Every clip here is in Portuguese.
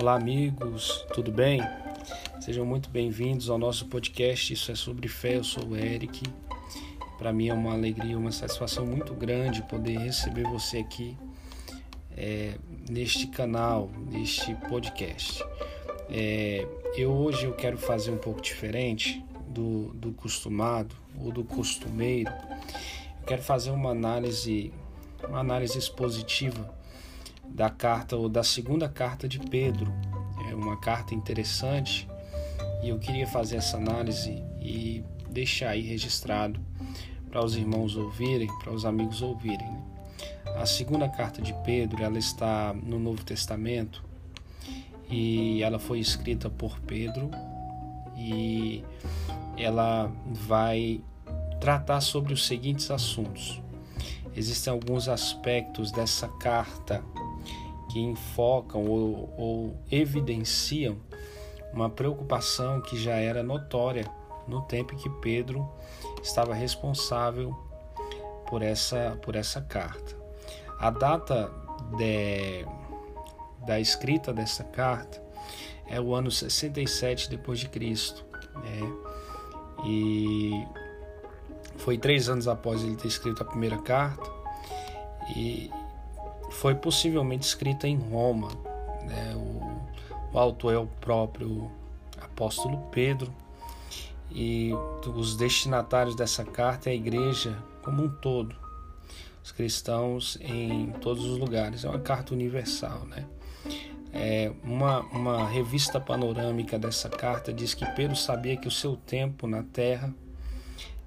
Olá, amigos, tudo bem? Sejam muito bem-vindos ao nosso podcast. Isso é sobre fé. Eu sou o Eric. Para mim é uma alegria, uma satisfação muito grande poder receber você aqui é, neste canal, neste podcast. É, eu hoje eu quero fazer um pouco diferente do, do costumado ou do costumeiro. Eu quero fazer uma análise, uma análise expositiva da carta ou da segunda carta de Pedro. É uma carta interessante e eu queria fazer essa análise e deixar aí registrado para os irmãos ouvirem, para os amigos ouvirem. Né? A segunda carta de Pedro, ela está no Novo Testamento e ela foi escrita por Pedro e ela vai tratar sobre os seguintes assuntos. Existem alguns aspectos dessa carta que enfocam ou, ou evidenciam uma preocupação que já era notória no tempo em que Pedro estava responsável por essa, por essa carta. A data de, da escrita dessa carta é o ano 67 depois de Cristo, né? E foi três anos após ele ter escrito a primeira carta e, foi possivelmente escrita em Roma. Né? O, o autor é o próprio apóstolo Pedro e os destinatários dessa carta é a igreja como um todo, os cristãos em todos os lugares. É uma carta universal, né? É uma, uma revista panorâmica dessa carta diz que Pedro sabia que o seu tempo na terra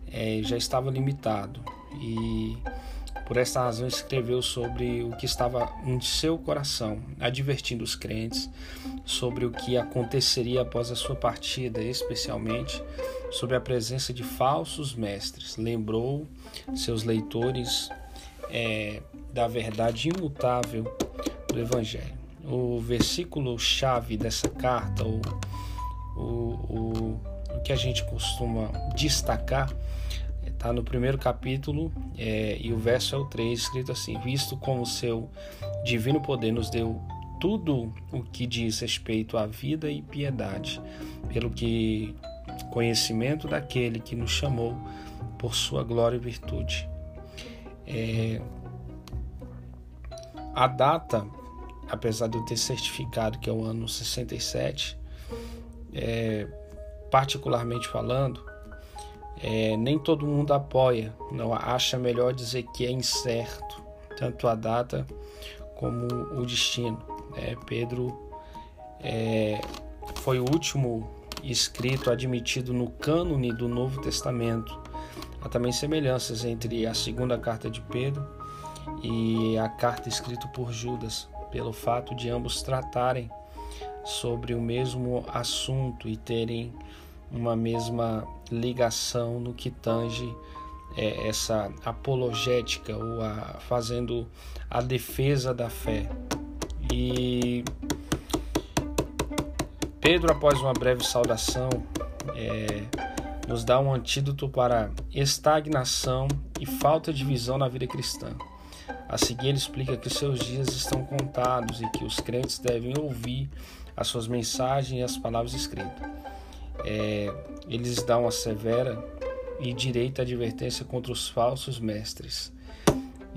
é, já estava limitado e por esta razão, escreveu sobre o que estava em seu coração, advertindo os crentes sobre o que aconteceria após a sua partida, especialmente sobre a presença de falsos mestres. Lembrou seus leitores é, da verdade imutável do Evangelho. O versículo chave dessa carta, o, o, o, o que a gente costuma destacar, Está no primeiro capítulo é, e o verso é o 3, escrito assim: Visto como seu divino poder nos deu tudo o que diz respeito à vida e piedade, pelo que conhecimento daquele que nos chamou por sua glória e virtude. É, a data, apesar de eu ter certificado que é o ano 67, é, particularmente falando, é, nem todo mundo apoia, não acha melhor dizer que é incerto, tanto a data como o destino. É, Pedro é, foi o último escrito admitido no cânone do Novo Testamento. Há também semelhanças entre a segunda carta de Pedro e a carta escrita por Judas, pelo fato de ambos tratarem sobre o mesmo assunto e terem uma mesma ligação no que tange é, essa apologética ou a, fazendo a defesa da fé. E Pedro, após uma breve saudação, é, nos dá um antídoto para estagnação e falta de visão na vida cristã. A seguir, ele explica que seus dias estão contados e que os crentes devem ouvir as suas mensagens e as palavras escritas é, eles dão a severa e direita advertência contra os falsos mestres.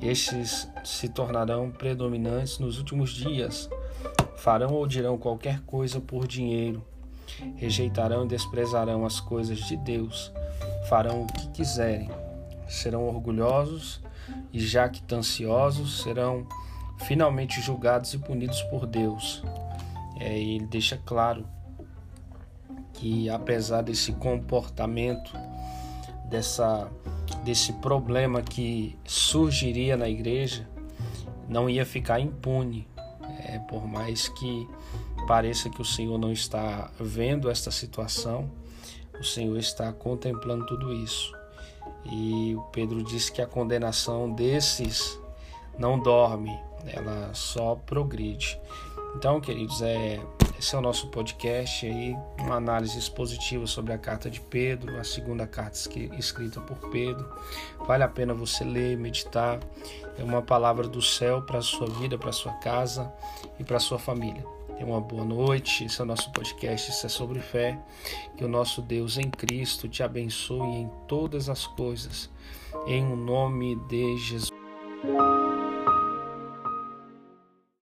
Estes se tornarão predominantes nos últimos dias, farão ou dirão qualquer coisa por dinheiro, rejeitarão e desprezarão as coisas de Deus, farão o que quiserem, serão orgulhosos e jactanciosos, serão finalmente julgados e punidos por Deus. É, ele deixa claro que apesar desse comportamento, dessa, desse problema que surgiria na igreja, não ia ficar impune, é, por mais que pareça que o Senhor não está vendo esta situação, o Senhor está contemplando tudo isso. E o Pedro diz que a condenação desses não dorme, ela só progride. Então, queridos, é esse é o nosso podcast aí, uma análise expositiva sobre a carta de Pedro, a segunda carta escrita por Pedro. Vale a pena você ler, meditar. É uma palavra do céu para a sua vida, para a sua casa e para a sua família. Tenha uma boa noite. Esse é o nosso podcast, isso é sobre fé. Que o nosso Deus em Cristo te abençoe em todas as coisas. Em o nome de Jesus.